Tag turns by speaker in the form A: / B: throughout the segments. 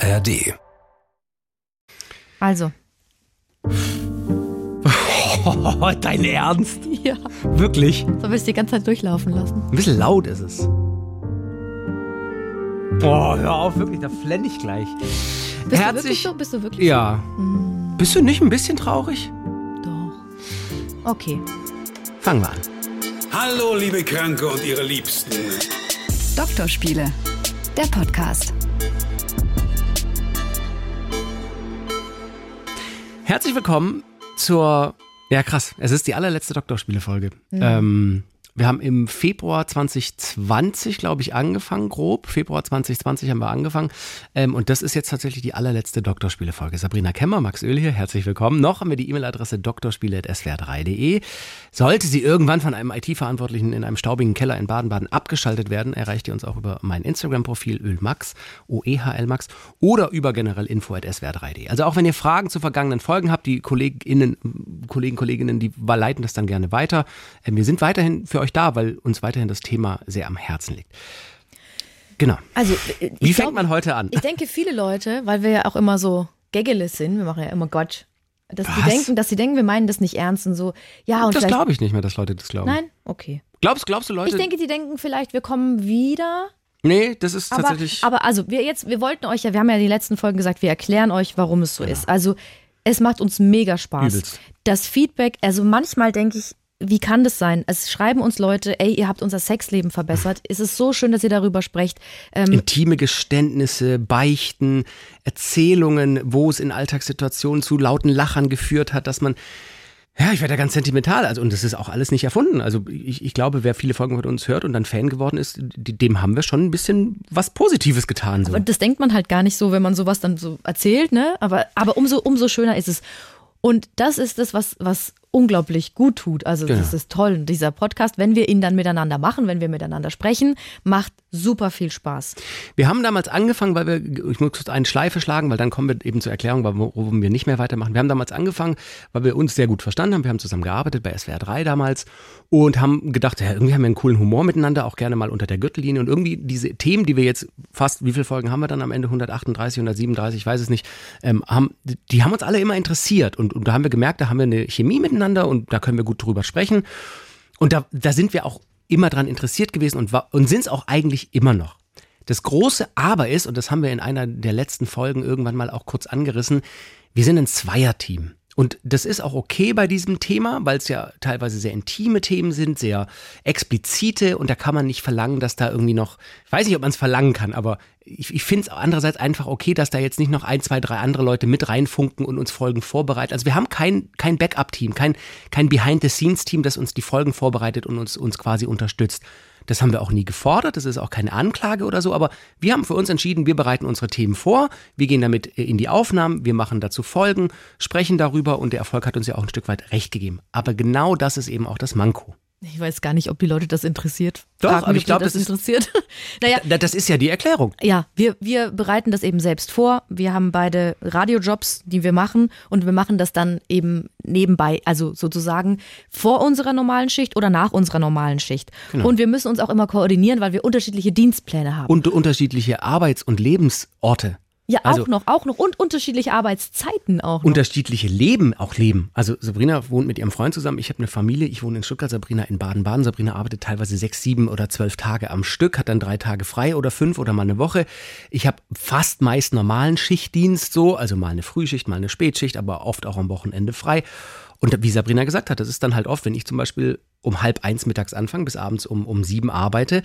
A: ARD.
B: Also.
C: Oh, dein Ernst?
B: Ja.
C: Wirklich?
B: Sollen wir es die ganze Zeit durchlaufen lassen?
C: Ein bisschen laut ist es. Boah, hör auf, wirklich, da flenne ich gleich.
B: Bist
C: Herzlich-
B: du wirklich so? Bist du wirklich
C: Ja. Bist du nicht ein bisschen traurig?
B: so? Doch. Okay.
C: Fangen wir an.
D: Hallo, liebe Kranke und ihre Liebsten.
E: Doktorspiele, der Podcast.
C: Herzlich willkommen zur. Ja, krass. Es ist die allerletzte Doktorspiele-Folge. Ähm, wir haben im Februar 2020, glaube ich, angefangen, grob. Februar 2020 haben wir angefangen. Ähm, und das ist jetzt tatsächlich die allerletzte Doktorspiele-Folge. Sabrina Kemmer, Max Öl hier, herzlich willkommen. Noch haben wir die E-Mail-Adresse doktorspiele.swr3.de. Sollte sie irgendwann von einem IT-Verantwortlichen in einem staubigen Keller in Baden-Baden abgeschaltet werden, erreicht ihr uns auch über mein Instagram-Profil ölmax, OEHLmax, oder über generell info.swr3.de. Also auch wenn ihr Fragen zu vergangenen Folgen habt, die KollegInnen, Kollegen, Kolleginnen, die leiten das dann gerne weiter. Ähm, Wir sind weiterhin für euch da, weil uns weiterhin das Thema sehr am Herzen liegt. Genau.
B: Also, äh,
C: Wie fängt
B: denk-
C: man heute an?
B: Ich denke, viele Leute, weil wir ja auch immer so gaggeles sind, wir machen ja immer Gott, dass die
C: Was?
B: denken, dass sie denken, wir meinen das nicht ernst und so. Ja, und
C: Das glaube ich nicht mehr, dass Leute das glauben.
B: Nein? Okay.
C: Glaubst, glaubst du Leute?
B: Ich denke, die denken vielleicht, wir kommen wieder.
C: nee, das ist
B: Aber,
C: tatsächlich.
B: aber also, wir jetzt, wir wollten euch ja, wir haben ja die letzten Folgen gesagt, wir erklären euch, warum es so ist. Also, es macht uns mega Spaß.
C: Übelst.
B: Das Feedback, also manchmal denke ich, wie kann das sein? Es schreiben uns Leute, ey, ihr habt unser Sexleben verbessert. Es ist so schön, dass ihr darüber sprecht. Ähm,
C: Intime Geständnisse, Beichten, Erzählungen, wo es in Alltagssituationen zu lauten Lachern geführt hat, dass man, ja, ich werde da ganz sentimental. Also, und das ist auch alles nicht erfunden. Also, ich, ich glaube, wer viele Folgen von uns hört und dann Fan geworden ist, dem haben wir schon ein bisschen was Positives getan. So.
B: Aber das denkt man halt gar nicht so, wenn man sowas dann so erzählt, ne? Aber, aber umso, umso schöner ist es. Und das ist das, was, was unglaublich gut tut. Also
C: Genau.
B: das ist toll. Und dieser Podcast, wenn wir ihn dann miteinander machen, wenn wir miteinander sprechen, macht super viel Spaß.
C: Wir haben damals angefangen, weil wir, ich muss kurz eine Schleife schlagen, weil dann kommen wir eben zur Erklärung, warum wir nicht mehr weitermachen. Wir haben damals angefangen, weil wir uns sehr gut verstanden haben. Wir haben zusammen gearbeitet bei SWR 3 damals und haben gedacht, ja, irgendwie haben wir einen coolen Humor miteinander, auch gerne mal unter der Gürtellinie. Und irgendwie diese Themen, die wir jetzt fast, wie viele Folgen haben wir dann am Ende? 138, 137, ich weiß es nicht, ähm, haben, die haben uns alle immer interessiert. Und, und da haben wir gemerkt, da haben wir eine Chemie miteinander und da können wir gut drüber sprechen. Und da, da sind wir auch immer dran interessiert gewesen und, und sind es auch eigentlich immer noch. Das große Aber ist, und das haben wir in einer der letzten Folgen irgendwann mal auch kurz angerissen, wir sind ein Zweierteam. Und das ist auch okay bei diesem Thema, weil es ja teilweise sehr intime Themen sind, sehr explizite und da kann man nicht verlangen, dass da irgendwie noch, ich weiß nicht, ob man es verlangen kann, aber ich, ich finde es andererseits einfach okay, dass da jetzt nicht noch ein, zwei, drei andere Leute mit reinfunken und uns Folgen vorbereiten. Also wir haben kein, kein Backup-Team, kein, kein Behind-the-Scenes-Team, das uns die Folgen vorbereitet und uns, uns quasi unterstützt. Das haben wir auch nie gefordert, das ist auch keine Anklage oder so, aber wir haben für uns entschieden, wir bereiten unsere Themen vor, wir gehen damit in die Aufnahmen, wir machen dazu Folgen, sprechen darüber und der Erfolg hat uns ja auch ein Stück weit recht gegeben. Aber genau das ist eben auch das Manko.
B: Ich weiß gar nicht, ob die Leute das interessiert.
C: Doch,
B: Frag mich,
C: aber ich
B: ob
C: glaub,
B: die das,
C: das ist-
B: interessiert. naja,
C: Da- Das ist ja die Erklärung.
B: Ja, wir, wir bereiten das eben selbst vor. Wir haben beide Radiojobs, die wir machen und wir machen das dann eben nebenbei, also sozusagen vor unserer normalen Schicht oder nach unserer normalen Schicht. Und wir müssen uns auch immer koordinieren, weil wir unterschiedliche Dienstpläne haben.
C: Und unterschiedliche Arbeits- und Lebensorte.
B: Ja,
C: also-
B: auch noch, auch noch und unterschiedliche Arbeitszeiten auch noch.
C: unterschiedliche Leben auch leben. Also Sabrina wohnt mit ihrem Freund zusammen. Ich habe eine Familie. Ich wohne in Stuttgart, Sabrina in Baden-Baden. Sabrina arbeitet teilweise sechs, sieben oder zwölf Tage am Stück, hat dann drei Tage frei oder fünf oder mal eine Woche. Ich habe fast meist normalen Schichtdienst so, also mal eine Frühschicht, mal eine Spätschicht, aber oft auch am Wochenende frei. Und wie Sabrina gesagt hat, das ist dann halt oft, wenn ich zum Beispiel um halb eins mittags anfange, bis abends um, um sieben arbeite,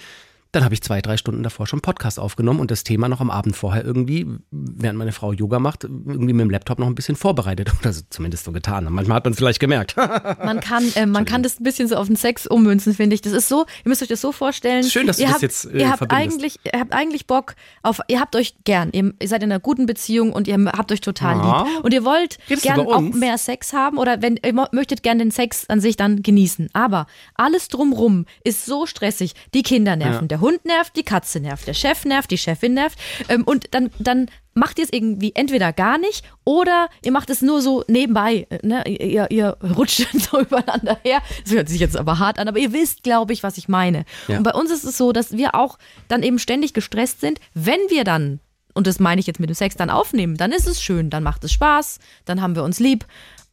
C: dann habe ich zwei, drei Stunden davor schon Podcast aufgenommen und das Thema noch am Abend vorher irgendwie, während meine Frau Yoga macht, irgendwie mit dem Laptop noch ein bisschen vorbereitet. Oder so, zumindest so getan. Manchmal hat man es vielleicht gemerkt.
B: Man kann, äh, man kann das ein bisschen so auf den Sex ummünzen, finde ich. Das ist so, ihr müsst euch das so vorstellen.
C: Schön, dass du
B: ihr
C: das
B: habt,
C: jetzt, äh,
B: ihr habt
C: verbindest.
B: eigentlich, ihr habt eigentlich Bock auf, ihr habt euch gern, ihr, ihr seid in einer guten Beziehung und ihr habt euch total
C: Ja.
B: lieb. Und ihr wollt
C: Redest du
B: gern auch mehr Sex haben oder wenn ihr möchtet gern den Sex an sich dann genießen. Aber alles drumrum ist so stressig. Die Kinder nerven,
C: Ja.
B: der Hund nervt, die Katze nervt, der Chef nervt, die Chefin nervt. Ähm, und dann, dann macht ihr es irgendwie entweder gar nicht oder ihr macht es nur so nebenbei. Ne? Ihr, ihr rutscht so übereinander her. Das hört sich jetzt aber hart an, aber ihr wisst, glaube ich, was ich meine.
C: Ja.
B: Und bei uns ist es so, dass wir auch dann eben ständig gestresst sind, wenn wir dann und das meine ich jetzt mit dem Sex, dann aufnehmen, dann ist es schön, dann macht es Spaß, dann haben wir uns lieb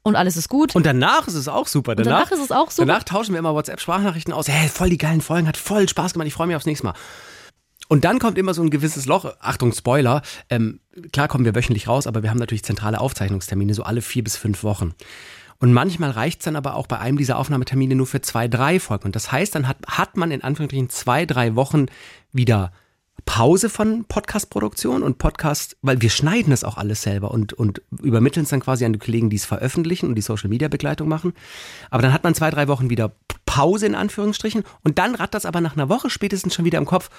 B: und alles ist gut.
C: Und danach ist es auch super.
B: Danach, danach ist es auch super.
C: Danach tauschen wir immer WhatsApp-Sprachnachrichten aus. Hey, voll die geilen Folgen, hat voll Spaß gemacht, ich freue mich aufs nächste Mal. Und dann kommt immer so ein gewisses Loch. Achtung, Spoiler. Ähm, klar kommen wir wöchentlich raus, aber wir haben natürlich zentrale Aufzeichnungstermine, so alle vier bis fünf Wochen. Und manchmal reicht es dann aber auch bei einem dieser Aufnahmetermine nur für zwei, drei Folgen. Und das heißt, dann hat, hat man in Anführungsstrichen zwei, drei Wochen wieder Pause von Podcast-Produktion und Podcast, weil wir schneiden es auch alles selber und, und übermitteln es dann quasi an die Kollegen, die es veröffentlichen und die Social-Media-Begleitung machen. Aber dann hat man zwei, drei Wochen wieder Pause in Anführungsstrichen und dann rattert das aber nach einer Woche spätestens schon wieder im Kopf.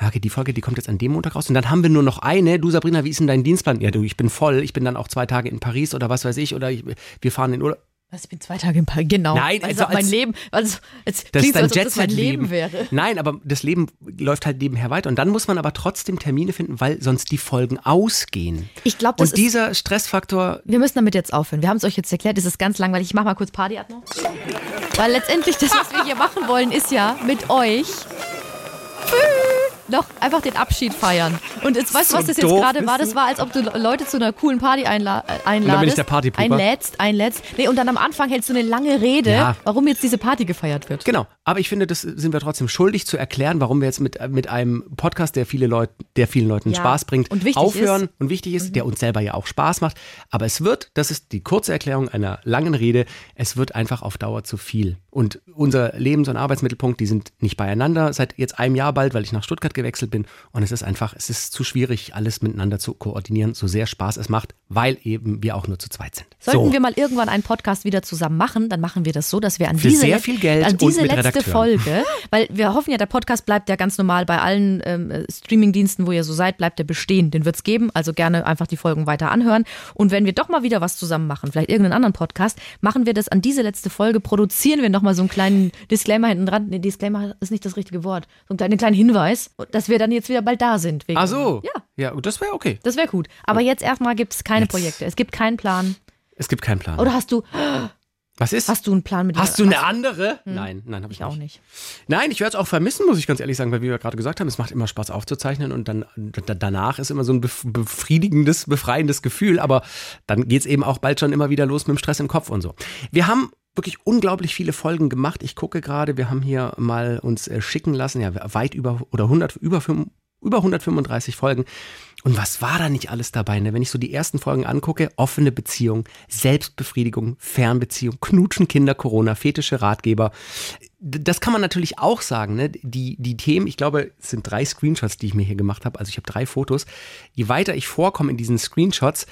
C: Okay, die Folge, die kommt jetzt an dem Montag raus. Und dann haben wir nur noch eine. Du, Sabrina, wie ist denn dein Dienstplan? Ja, du, ich bin voll. Ich bin dann auch zwei Tage in Paris oder was weiß ich. Oder ich, wir fahren in Urlaub.
B: Was, ich bin zwei Tage im Park, genau.
C: Nein,
B: also,
C: also
B: mein Leben, also, es
C: das ist
B: so,
C: dein
B: als ob das mein. Leben wäre.
C: Nein, aber das Leben läuft halt nebenher weiter. Und dann muss man aber trotzdem Termine finden, weil sonst die Folgen ausgehen.
B: Ich glaube,
C: Und dieser Stressfaktor,
B: Wir müssen damit jetzt aufhören. Wir haben es euch jetzt erklärt, es ist ganz langweilig. Ich mache mal kurz Party ab noch. Weil letztendlich das, was wir hier machen wollen, ist ja mit euch noch einfach den Abschied feiern. Und jetzt weißt du,
C: So
B: was das jetzt gerade war? Das war, als ob du Leute zu einer coolen Party einla äh, einladest.
C: bin ich der Partypooper.
B: Einlädst, einlädst. Nee, und dann am Anfang hältst du eine lange Rede,
C: Ja.
B: warum jetzt diese Party gefeiert wird.
C: Genau, aber ich finde, das sind wir trotzdem schuldig zu erklären, warum wir jetzt mit, mit einem Podcast, der viele Leute, der vielen Leuten
B: Ja,
C: Spaß bringt,
B: und
C: aufhören
B: ist. Mhm.
C: und wichtig ist, der uns selber ja auch Spaß macht. Aber es wird, das ist die kurze Erklärung einer langen Rede, es wird einfach auf Dauer zu viel. Und unser Lebens- und Arbeitsmittelpunkt, die sind nicht beieinander seit jetzt einem Jahr bald, weil ich nach Stuttgart gewechselt bin. Und es ist einfach, es ist zu schwierig, alles miteinander zu koordinieren, so sehr Spaß es macht, weil eben wir auch nur zu zweit sind.
B: Sollten
C: so.
B: wir mal irgendwann einen Podcast wieder zusammen machen, dann machen wir das so, dass wir an
C: Für
B: diese,
C: sehr viel Geld
B: an
C: und
B: diese
C: mit
B: letzte
C: Redakteuren.
B: Folge, weil wir hoffen ja, der Podcast bleibt ja ganz normal bei allen ähm, äh, Streamingdiensten, wo ihr so seid, bleibt der bestehen. Den wird's geben, also gerne einfach die Folgen weiter anhören. Und wenn wir doch mal wieder was zusammen machen, vielleicht irgendeinen anderen Podcast, machen wir das an diese letzte Folge, produzieren wir nochmal so einen kleinen Disclaimer hinten dran. Nee, Disclaimer ist nicht das richtige Wort. So einen kleinen, einen kleinen Hinweis, dass wir dann jetzt wieder bald da sind.
C: Ach so.
B: Ja,
C: Ja, das wäre okay.
B: das wäre gut. Aber jetzt erstmal gibt's keine
C: Jetzt.
B: Projekte. Es gibt keinen Plan.
C: Es gibt keinen Plan.
B: Oder hast du,
C: Was ist?
B: hast du einen Plan mit
C: Hast du eine andere? Nein, nein, habe ich,
B: Ich auch
C: nicht. Nein, ich werde es auch vermissen, muss ich ganz ehrlich sagen, weil wie wir gerade gesagt haben, es macht immer Spaß aufzuzeichnen und dann da- danach ist immer so ein bef- befriedigendes, befreiendes Gefühl, aber dann geht's eben auch bald schon immer wieder los mit dem Stress im Kopf und so. Wir haben wirklich unglaublich viele Folgen gemacht. Ich gucke gerade, wir haben hier mal uns äh, schicken lassen, ja, weit über oder 100 über über 135 Folgen. Und was war da nicht alles dabei? Ne? Wenn ich so die ersten Folgen angucke, offene Beziehung, Selbstbefriedigung, Fernbeziehung, Knutschen, Kinder, Corona, fetische Ratgeber. Das kann man natürlich auch sagen. Ne? Die, die Themen, ich glaube, es sind drei Screenshots, die ich mir hier gemacht habe. Also ich habe drei Fotos. Je weiter ich vorkomme in diesen Screenshots,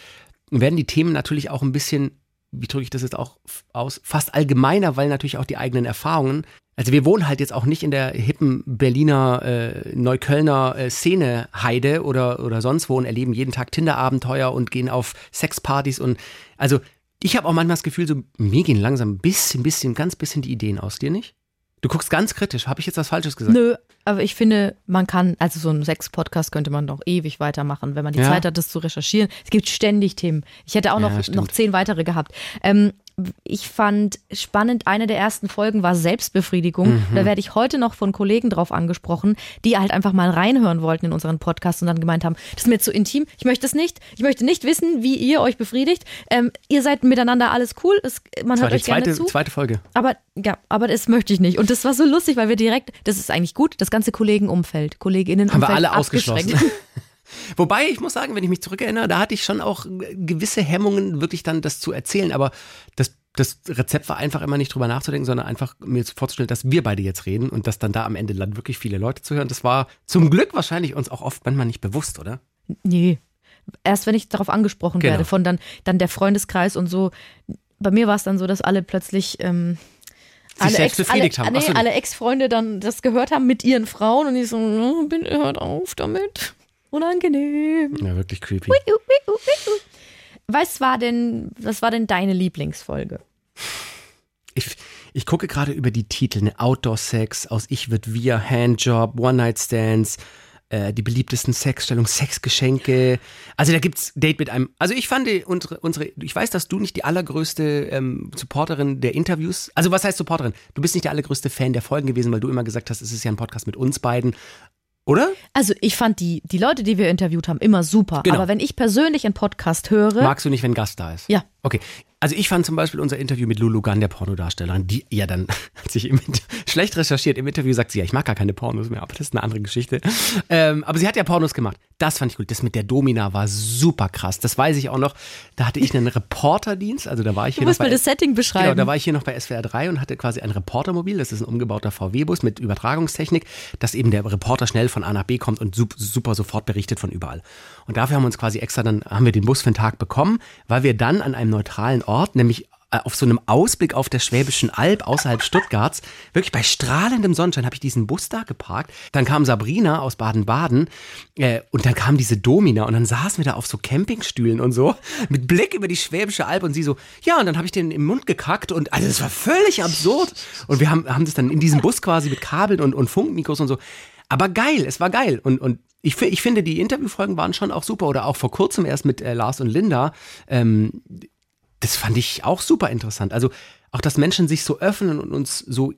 C: werden die Themen natürlich auch ein bisschen, wie drücke ich das jetzt auch aus, fast allgemeiner, weil natürlich auch die eigenen Erfahrungen. Also wir wohnen halt jetzt auch nicht in der hippen Berliner, äh, Neuköllner äh, Szene Heide oder, oder sonst wo und erleben jeden Tag Tinder-Abenteuer und gehen auf Sexpartys und also ich habe auch manchmal das Gefühl, so mir gehen langsam ein bisschen, bisschen, ganz bisschen die Ideen aus, dir nicht? Du guckst ganz kritisch. Habe ich jetzt was Falsches gesagt?
B: Nö, aber ich finde, man kann, also so einen Sex-Podcast könnte man doch ewig weitermachen, wenn man die
C: Ja.
B: Zeit hat, das zu recherchieren. Es gibt ständig Themen. Ich hätte auch
C: Ja,
B: noch,
C: stimmt.
B: noch zehn weitere gehabt. Ähm, ich fand spannend, eine der ersten Folgen war Selbstbefriedigung.
C: Mhm.
B: Da werde ich heute noch von Kollegen drauf angesprochen, die halt einfach mal reinhören wollten in unseren Podcast und dann gemeint haben, das ist mir zu intim, ich möchte es nicht, ich möchte nicht wissen, wie ihr euch befriedigt. Ähm, ihr seid miteinander alles cool, es, man
C: Das
B: hört euch gerne
C: zweite,
B: zu.
C: zweite Folge.
B: Aber ja, aber das möchte ich nicht. Und das war so lustig, weil wir direkt, das ist eigentlich gut, das ganze Kollegenumfeld, Kolleginnenumfeld
C: Haben wir alle ausgeschlossen. Wobei, ich muss sagen, wenn ich mich zurückerinnere, da hatte ich schon auch gewisse Hemmungen, wirklich dann das zu erzählen. Aber das, das Rezept war einfach immer nicht drüber nachzudenken, sondern einfach mir vorzustellen, dass wir beide jetzt reden und dass dann da am Ende dann wirklich viele Leute zuhören. Das war zum Glück wahrscheinlich uns auch oft manchmal nicht bewusst, oder?
B: Nee. Erst wenn ich darauf angesprochen
C: Genau.
B: werde, von dann, dann der Freundeskreis und so. Bei mir war es dann so, dass alle plötzlich ähm, alle
C: befriedigt
B: alle,
C: haben.
B: Nee, alle Ex-Freunde dann das gehört haben mit ihren Frauen und ich so, "Oh, bitte hört auf damit. Unangenehm.
C: Ja, wirklich creepy.
B: Was war denn, was war denn deine Lieblingsfolge?
C: Ich, ich gucke gerade über die Titel, ne? Outdoor-Sex, aus Ich wird wir, Handjob, One-Night-Stands, äh, die beliebtesten Sexstellungen, Sexgeschenke. Also da gibt's Date mit einem. Also ich fand die, unsere, unsere, ich weiß, dass du nicht die allergrößte ähm, Supporterin der Interviews, also was heißt Supporterin? Du bist nicht der allergrößte Fan der Folgen gewesen, weil du immer gesagt hast, es ist ja ein Podcast mit uns beiden. Oder?
B: Also ich fand die, die Leute, die wir interviewt haben, immer super.
C: Genau.
B: Aber wenn ich persönlich einen Podcast höre,
C: Magst du nicht, wenn Gast da ist?
B: Ja.
C: Okay. Also ich fand zum Beispiel unser Interview mit Lulu Gunn, der Pornodarstellerin, die ja dann hat sich im, schlecht recherchiert. Im Interview sagt sie, ja, ich mag gar keine Pornos mehr, aber das ist eine andere Geschichte. Ähm, aber sie hat ja Pornos gemacht. Das fand ich gut. Das mit der Domina war super krass. Das weiß ich auch noch. Da hatte ich einen Reporterdienst. Also da war ich
B: du
C: hier
B: musst
C: noch
B: mir
C: bei,
B: das Setting
C: Genau,
B: beschreiben.
C: da war ich hier noch bei SWR 3 und hatte quasi ein Reportermobil. Das ist ein umgebauter VW-Bus mit Übertragungstechnik, dass eben der Reporter schnell von A nach B kommt und sup- super sofort berichtet von überall. Und dafür haben wir uns quasi extra dann, haben wir den Bus für einen Tag bekommen, weil wir dann an einem neutralen Ort, nämlich äh, auf so einem Ausblick auf der Schwäbischen Alb außerhalb Stuttgarts, wirklich bei strahlendem Sonnenschein habe ich diesen Bus da geparkt. Dann kam Sabrina aus Baden-Baden äh, und dann kam diese Domina und dann saßen wir da auf so Campingstühlen und so mit Blick über die Schwäbische Alb und sie so, ja, und dann habe ich den im Mund gekackt und also das war völlig absurd. Und wir haben, haben das dann in diesem Bus quasi mit Kabeln und, und Funkmikros und so. Aber geil, es war geil. Und, und ich, ich finde, die Interviewfolgen waren schon auch super. Oder auch vor kurzem erst mit äh, Lars und Linda. Ähm, das fand ich auch super interessant. Also auch, dass Menschen sich so öffnen und uns so,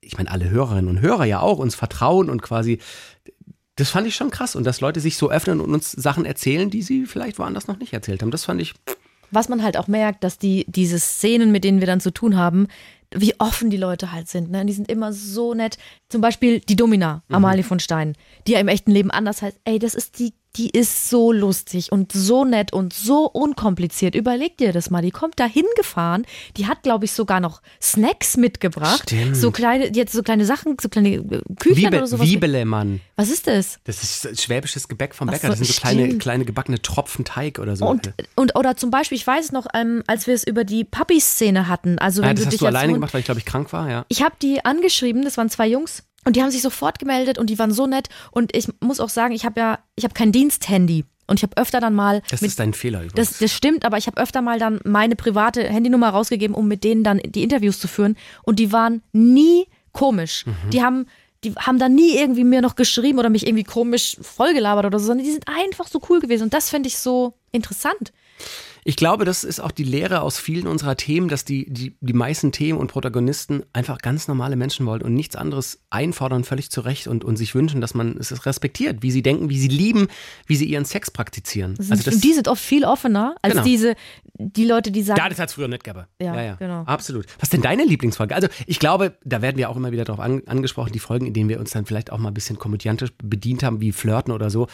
C: ich meine, alle Hörerinnen und Hörer ja auch, uns vertrauen und quasi, das fand ich schon krass. Und dass Leute sich so öffnen und uns Sachen erzählen, die sie vielleicht woanders noch nicht erzählt haben. Das fand ich,
B: Was man halt auch merkt, dass die, diese Szenen, mit denen wir dann zu tun haben, wie offen die Leute halt sind. Ne? Die sind immer so nett. Zum Beispiel die Domina, Amalie von Stein, die ja im echten Leben anders heißt. Ey, das ist die, die ist so lustig und so nett und so unkompliziert. Überleg dir das mal. Die kommt da hingefahren. Die hat, glaube ich, sogar noch Snacks mitgebracht.
C: Stimmt.
B: So kleine, jetzt so kleine Sachen, so kleine äh, Küchlein
C: Wiebe,
B: oder sowas.
C: Wiebelemann.
B: Was ist das?
C: Das ist schwäbisches Gebäck vom Bäcker. Das sind so kleine,
B: stimmt.
C: kleine gebackene Tropfen Teig oder so.
B: Und, und oder zum Beispiel, ich weiß noch, ähm, als wir es über die Papi-Szene hatten, also wenn
C: ja,
B: du
C: das hast
B: dich
C: du alleine
B: Hund-
C: gemacht, weil ich glaube ich krank war, ja.
B: Ich habe die angeschrieben, das waren zwei Jungs und die haben sich sofort gemeldet und die waren so nett und ich muss auch sagen, ich habe ja, ich habe kein Diensthandy und ich habe öfter dann mal
C: Das
B: mit,
C: ist dein Fehler übrigens.
B: das, das stimmt, aber ich habe öfter mal dann meine private Handynummer rausgegeben, um mit denen dann die Interviews zu führen und die waren nie komisch.
C: Mhm.
B: Die haben die haben dann nie irgendwie mir noch geschrieben oder mich irgendwie komisch vollgelabert oder so, sondern die sind einfach so cool gewesen und das finde ich so interessant.
C: Ich glaube, das ist auch die Lehre aus vielen unserer Themen, dass die, die, die meisten Themen und Protagonisten einfach ganz normale Menschen wollen und nichts anderes einfordern, völlig zu Recht und, und sich wünschen, dass man es respektiert, wie sie denken, wie sie lieben, wie sie ihren Sex praktizieren. Also das,
B: und die sind oft viel offener als
C: Genau.
B: diese, die Leute, die sagen,
C: ja, das hat es früher nicht gegeben.
B: Ja, genau.
C: Absolut. Was ist denn deine Lieblingsfolge? Also ich glaube, da werden wir auch immer wieder darauf an, angesprochen, die Folgen, in denen wir uns dann vielleicht auch mal ein bisschen komödiantisch bedient haben, wie Flirten oder so.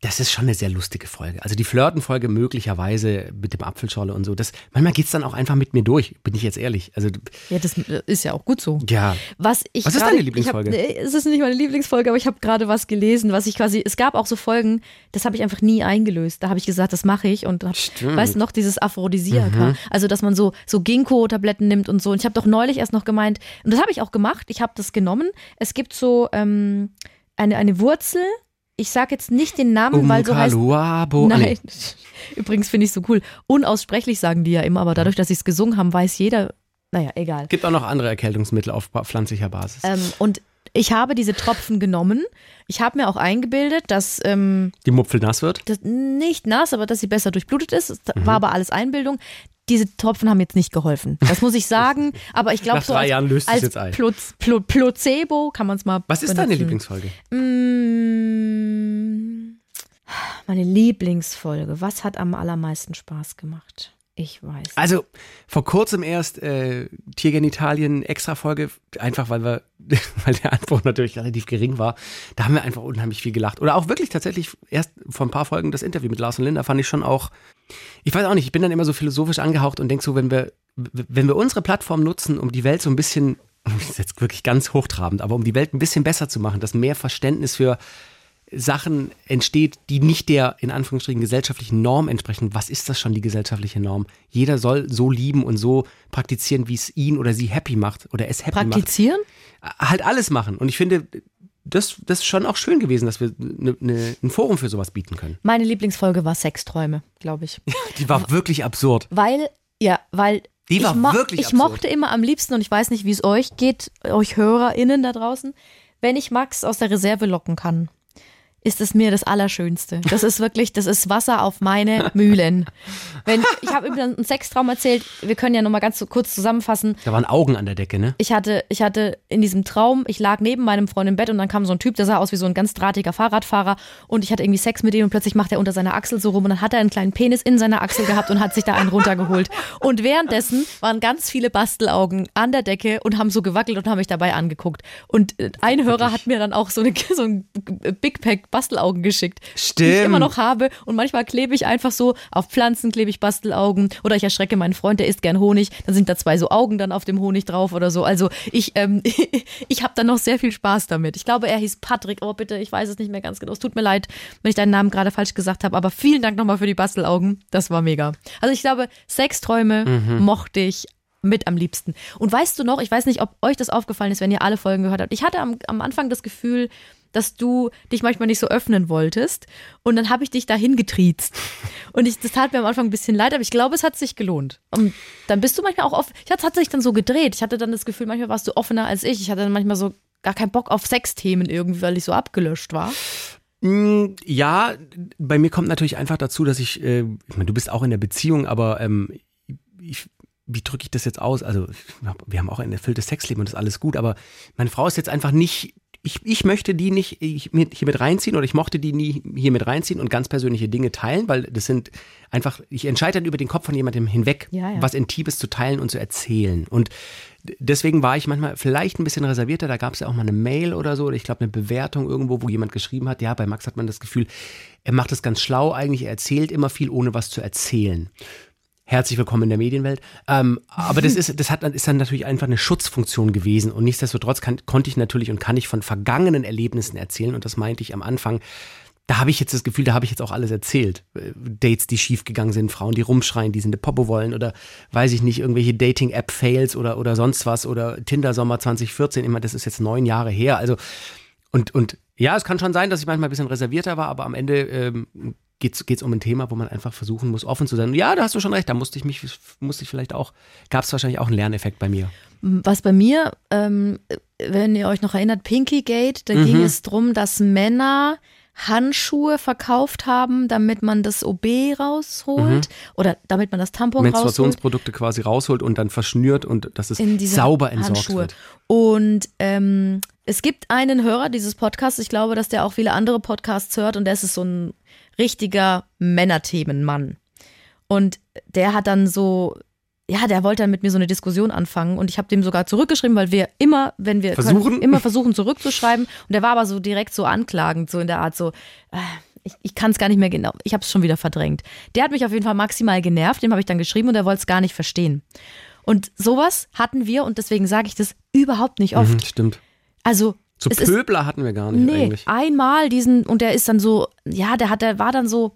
C: Das ist schon eine sehr lustige Folge. Also die Flirten-Folge möglicherweise mit dem Apfelschorle und so. Das, manchmal geht's dann auch einfach mit mir durch, bin ich jetzt ehrlich. Also
B: ja, das ist ja auch gut so.
C: ja,
B: Was ich
C: Was ist
B: gerade-
C: deine Lieblingsfolge?
B: Hab, es ist nicht meine Lieblingsfolge, aber ich habe gerade was gelesen, was ich quasi. Es gab auch so Folgen, das habe ich einfach nie eingelöst. Da habe ich gesagt, das mache ich und hab, weißt du noch dieses Aphrodisiaka, also dass man so so Ginkgo-Tabletten nimmt und so. Und ich habe doch neulich erst noch gemeint und das habe ich auch gemacht. Ich habe das genommen. Es gibt so ähm, eine eine Wurzel. Ich sage jetzt nicht den Namen, weil so heißt Nein. Übrigens finde ich so cool. Unaussprechlich sagen die ja immer, aber dadurch, dass sie es gesungen haben, weiß jeder. Naja, egal.
C: Gibt auch noch andere Erkältungsmittel auf pflanzlicher Basis.
B: Ähm, und ich habe diese Tropfen genommen. Ich habe mir auch eingebildet, dass ähm,
C: die Mupfel nass wird.
B: das nicht nass, aber dass sie besser durchblutet ist. Es
C: Mhm.
B: war aber alles Einbildung. Diese Tropfen haben jetzt nicht geholfen. Das muss ich sagen. Aber ich glaube,
C: Nach
B: so
C: drei
B: als,
C: Jahren löst es
B: als
C: jetzt ein.
B: Ploz, Plo, Placebo kann man es mal.
C: Was ist deine
B: benutzen.
C: Lieblingsfolge?
B: Mm, Meine Lieblingsfolge. Was hat am allermeisten Spaß gemacht? Ich weiß.
C: Also vor kurzem erst äh, Tiergenitalien Extra-Folge, einfach weil wir, weil der Anspruch natürlich relativ gering war. Da haben wir einfach unheimlich viel gelacht. Oder auch wirklich tatsächlich erst vor ein paar Folgen das Interview mit Lars und Linda fand ich schon auch. Ich weiß auch nicht, ich bin dann immer so philosophisch angehaucht und denke so, wenn wir, wenn wir unsere Plattform nutzen, um die Welt so ein bisschen, das ist jetzt wirklich ganz hochtrabend, aber um die Welt ein bisschen besser zu machen, dass mehr Verständnis für Sachen entsteht, die nicht der in Anführungsstrichen gesellschaftlichen Norm entsprechen. Was ist das schon, die gesellschaftliche Norm? Jeder soll so lieben und so praktizieren, wie es ihn oder sie happy macht oder es happy
B: Praktizieren?
C: macht. Halt alles machen. Und ich finde, das, das ist schon auch schön gewesen, dass wir ne, ne, ein Forum für sowas bieten können.
B: Meine Lieblingsfolge war Sexträume, glaube ich.
C: Die war wirklich absurd.
B: Weil, ja, weil
C: Die war
B: ich, mo
C: wirklich
B: ich
C: absurd.
B: mochte immer am liebsten, und ich weiß nicht, wie es euch geht, euch HörerInnen da draußen, wenn ich Max aus der Reserve locken kann. Ist es mir das Allerschönste. Das ist wirklich, das ist Wasser auf meine Mühlen. Wenn, ich habe übrigens einen Sextraum erzählt, wir können ja nochmal ganz so kurz zusammenfassen.
C: Da waren Augen an der Decke, ne?
B: Ich hatte, ich hatte in diesem Traum, ich lag neben meinem Freund im Bett und dann kam so ein Typ, der sah aus wie so ein ganz drahtiger Fahrradfahrer und ich hatte irgendwie Sex mit ihm und plötzlich macht er unter seiner Achsel so rum und dann hat er einen kleinen Penis in seiner Achsel gehabt und hat sich da einen runtergeholt. Und währenddessen waren ganz viele Bastelaugen an der Decke und haben so gewackelt und haben mich dabei angeguckt. Und äh, ein Hörer hat mir dann auch so, eine, so ein Big Pack Bastelaugen geschickt,
C: Stimmt.
B: die ich immer noch habe. Und manchmal klebe ich einfach so auf Pflanzen klebe ich Bastelaugen oder ich erschrecke meinen Freund, der isst gern Honig, dann sind da zwei so Augen dann auf dem Honig drauf oder so. Also ich, ähm, ich habe da noch sehr viel Spaß damit. Ich glaube, er hieß Patrick. Oh bitte, ich weiß es nicht mehr ganz genau. Es tut mir leid, wenn ich deinen Namen gerade falsch gesagt habe. Aber vielen Dank nochmal für die Bastelaugen. Das war mega. Also ich glaube, Sexträume mochte ich mit am liebsten. Und weißt du noch, ich weiß nicht, ob euch das aufgefallen ist, wenn ihr alle Folgen gehört habt. Ich hatte am, am Anfang das Gefühl, dass du dich manchmal nicht so öffnen wolltest. Und dann habe ich dich dahin getriezt. Und ich, das tat mir am Anfang ein bisschen leid, aber ich glaube, es hat sich gelohnt. Und dann bist du manchmal auch offen. Ich hatte, sich dann so gedreht. Ich hatte dann das Gefühl, manchmal warst du offener als ich. Ich hatte dann manchmal so gar keinen Bock auf Sexthemen irgendwie, weil ich so abgelöscht war.
C: Mm, Ja, bei mir kommt natürlich einfach dazu, dass ich, äh, ich meine, du bist auch in der Beziehung, aber ähm, ich, wie drücke ich das jetzt aus? Also, wir haben auch ein erfülltes Sexleben und das ist alles gut, aber meine Frau ist jetzt einfach nicht, ich, ich möchte die nicht ich, mit, hier mit reinziehen oder ich mochte die nie hier mit reinziehen und ganz persönliche Dinge teilen, weil das sind einfach, ich entscheide dann über den Kopf von jemandem hinweg,
B: Ja, ja.
C: was Intimes zu teilen und zu erzählen. Und deswegen war ich manchmal vielleicht ein bisschen reservierter. Da gab es ja auch mal eine Mail oder so, oder ich glaube eine Bewertung irgendwo, wo jemand geschrieben hat, ja, bei Max hat man das Gefühl, er macht es ganz schlau eigentlich, er erzählt immer viel, ohne was zu erzählen. Herzlich willkommen in der Medienwelt. Ähm, aber das ist, das hat dann, ist dann natürlich einfach eine Schutzfunktion gewesen. Und nichtsdestotrotz kann, konnte ich natürlich und kann ich von vergangenen Erlebnissen erzählen. Und das meinte ich am Anfang. Da habe ich jetzt das Gefühl, da habe ich jetzt auch alles erzählt. Äh, Dates, die schiefgegangen sind, Frauen, die rumschreien, die sie eine Poppe wollen oder weiß ich nicht, irgendwelche Dating-App-Fails oder, oder sonst was oder Tinder-Sommer 2014. Immer, das ist jetzt neun Jahre her. Also, und, und ja, es kann schon sein, dass ich manchmal ein bisschen reservierter war, aber am Ende ähm, geht es um ein Thema, wo man einfach versuchen muss, offen zu sein. Ja, da hast du schon recht, da musste ich mich, musste ich vielleicht auch, gab es wahrscheinlich auch einen Lerneffekt bei mir.
B: Was bei mir, ähm, wenn ihr euch noch erinnert, Pinky Gate, da ging es drum, dass Männer Handschuhe verkauft haben, damit man das OB rausholt oder damit man das Tampon rausholt.
C: Menstruationsprodukte quasi rausholt und dann verschnürt und dass es sauber entsorgt
B: Handschuhe.
C: wird.
B: Und ähm, es gibt einen Hörer dieses Podcasts, ich glaube, dass der auch viele andere Podcasts hört und der ist so ein richtiger Männerthemenmann. Und der hat dann so, ja, der wollte dann mit mir so eine Diskussion anfangen und ich habe dem sogar zurückgeschrieben, weil wir immer, wenn wir
C: Versuchen?
B: können, immer versuchen zurückzuschreiben und der war aber so direkt so anklagend, so in der Art so, äh, ich, ich kann es gar nicht mehr genau, ich habe es schon wieder verdrängt. Der hat mich auf jeden Fall maximal genervt, dem habe ich dann geschrieben und der wollte es gar nicht verstehen. Und sowas hatten wir und deswegen sage ich das überhaupt nicht oft.
C: Mhm, stimmt.
B: Also
C: So
B: es ist
C: Pöbler hatten wir gar nicht
B: Nee,
C: eigentlich.
B: einmal diesen, und der ist dann so, ja, der hat, der war dann so,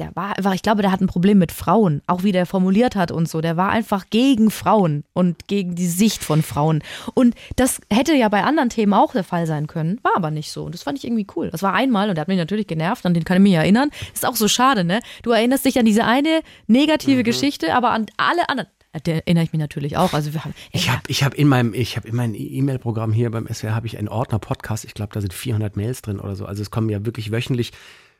B: der war einfach, ich glaube, der hat ein Problem mit Frauen, auch wie der formuliert hat und so. Der war einfach gegen Frauen und gegen die Sicht von Frauen. Und das hätte ja bei anderen Themen auch der Fall sein können, war aber nicht so. Und das fand ich irgendwie cool. Das war einmal und der hat mich natürlich genervt, an den kann ich mich erinnern. Ist auch so schade, ne? Du erinnerst dich an diese eine negative
C: Mhm.
B: Geschichte, aber an alle anderen. Da erinnere ich mich natürlich auch. Also wir haben,
C: Ich habe ich hab in meinem ich habe in meinem E-Mail-Programm hier beim SWR habe ich einen Ordner Podcast. Ich glaube, da sind 400 Mails drin oder so. Also es kommen ja wirklich wöchentlich.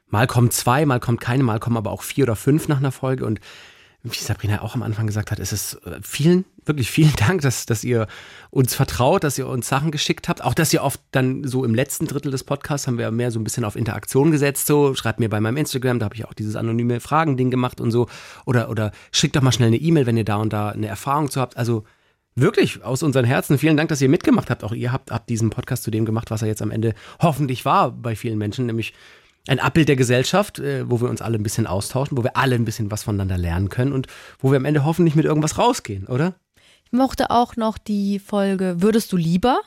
C: Mal kommen zwei, mal kommt keine, mal kommen aber auch vier oder fünf nach einer Folge. Und wie Sabrina auch am Anfang gesagt hat, ist es äh, vielen, wirklich vielen Dank, dass, dass ihr uns vertraut, dass ihr uns Sachen geschickt habt. Auch, dass ihr oft dann so im letzten Drittel des Podcasts haben wir mehr so ein bisschen auf Interaktion gesetzt. So, schreibt mir bei meinem Instagram, da habe ich auch dieses anonyme Fragen-Ding gemacht und so. Oder, oder schickt doch mal schnell eine E-Mail, wenn ihr da und da eine Erfahrung zu habt. Also wirklich aus unseren Herzen vielen Dank, dass ihr mitgemacht habt. Auch ihr habt, habt diesen Podcast zu dem gemacht, was er jetzt am Ende hoffentlich war bei vielen Menschen, nämlich ein Abbild der Gesellschaft, äh, wo wir uns alle ein bisschen austauschen, wo wir alle ein bisschen was voneinander lernen können und wo wir am Ende hoffentlich mit irgendwas rausgehen, oder?
B: ich mochte auch noch die Folge Würdest du lieber?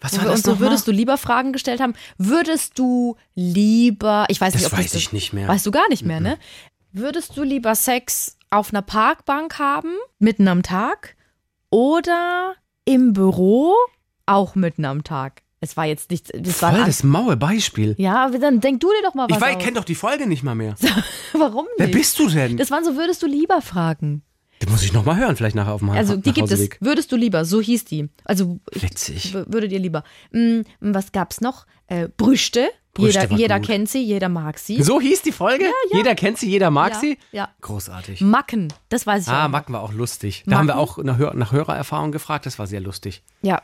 C: Was war das
B: uns so würdest du lieber Fragen gestellt haben. Würdest du lieber, ich weiß
C: Das
B: nicht, ob
C: weiß ich nicht mehr.
B: Weißt du gar nicht mehr, ne? Würdest du lieber Sex auf einer Parkbank haben, mitten am Tag, oder im Büro, auch mitten am Tag? Es war jetzt nicht, das war
C: Voll
B: ein
C: das maue Beispiel.
B: ja, aber dann denk du dir doch mal was
C: Ich weiß, ich kenne doch die Folge nicht mal mehr.
B: Warum
C: Wer
B: nicht?
C: bist du denn?
B: Das waren so würdest du lieber Fragen.
C: Das muss ich nochmal hören, vielleicht nachher auf dem
B: Also die gibt es. Würdest du lieber, so hieß die. Also
C: Witzig.
B: würdet ihr lieber. Mm, was gab's noch? Äh, Brüste.
C: Brüste
B: jeder
C: war
B: jeder kennt sie, jeder mag sie.
C: So hieß die Folge? Jeder kennt sie, jeder mag
B: Ja,
C: sie?
B: ja.
C: Großartig.
B: Macken, das weiß ich
C: Ah,
B: auch.
C: Macken war auch lustig. Da haben wir
B: Macken?
C: auch nach, Hör nach Hörererfahrung gefragt, das war sehr lustig.
B: Ja.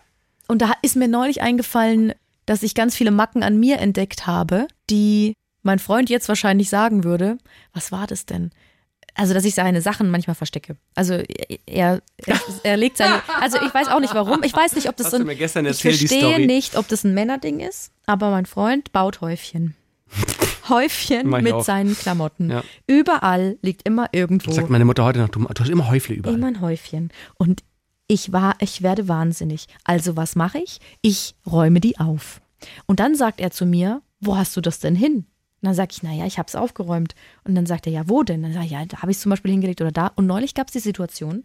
B: Und da ist mir neulich eingefallen, dass ich ganz viele Macken an mir entdeckt habe, die mein Freund jetzt wahrscheinlich sagen würde. Was war das denn? Also, dass ich seine Sachen manchmal verstecke. Also, er, er, er legt seine. Also, ich weiß auch nicht warum. Ich weiß nicht, ob das
C: Hast
B: so
C: du
B: ein.
C: mir gestern
B: ich
C: erzählt, die
B: verstehe nicht, ob das ein Männerding ist, aber mein Freund baut Häufchen. Häufchen
C: ich
B: mit
C: auch.
B: seinen Klamotten.
C: Ja.
B: Überall liegt immer irgendwo
C: Sagt meine Mutter heute noch, du, du hast immer Häufle überall.
B: immer ein Häufchen. Und ich war, ich werde wahnsinnig. Also was mache ich? Ich räume die auf. Und dann sagt er zu mir, wo hast du das denn hin? Und dann sage ich, naja, ich habe es aufgeräumt. Und dann sagt er, ja, wo denn? Dann sage ich, ja, da habe ich es zum Beispiel hingelegt oder da. Und neulich gab es die Situation,